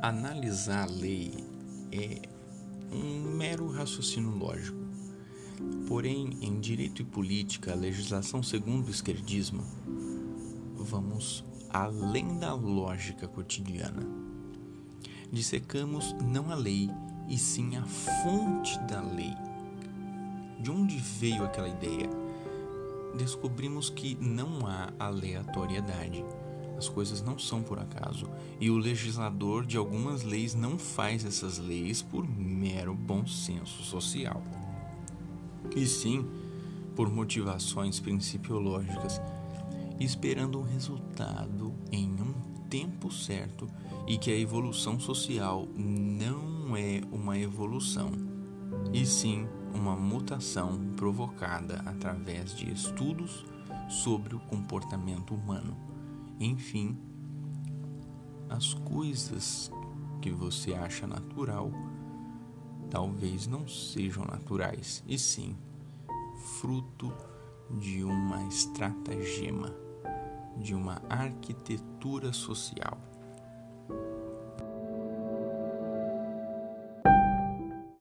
Analisar a lei é um mero raciocínio lógico. Porém, em direito e política, a legislação segundo o esquerdismo, vamos além da lógica cotidiana. Dissecamos não a lei, e sim a fonte da lei. De onde veio aquela ideia? Descobrimos que não há aleatoriedade. As coisas não são por acaso, e o legislador de algumas leis não faz essas leis por mero bom senso social, e sim por motivações principiológicas esperando um resultado em um tempo certo e que a evolução social não é uma evolução, e sim uma mutação provocada através de estudos sobre o comportamento humano. Enfim, as coisas que você acha natural talvez não sejam naturais, e sim fruto de uma estratagema de uma arquitetura social.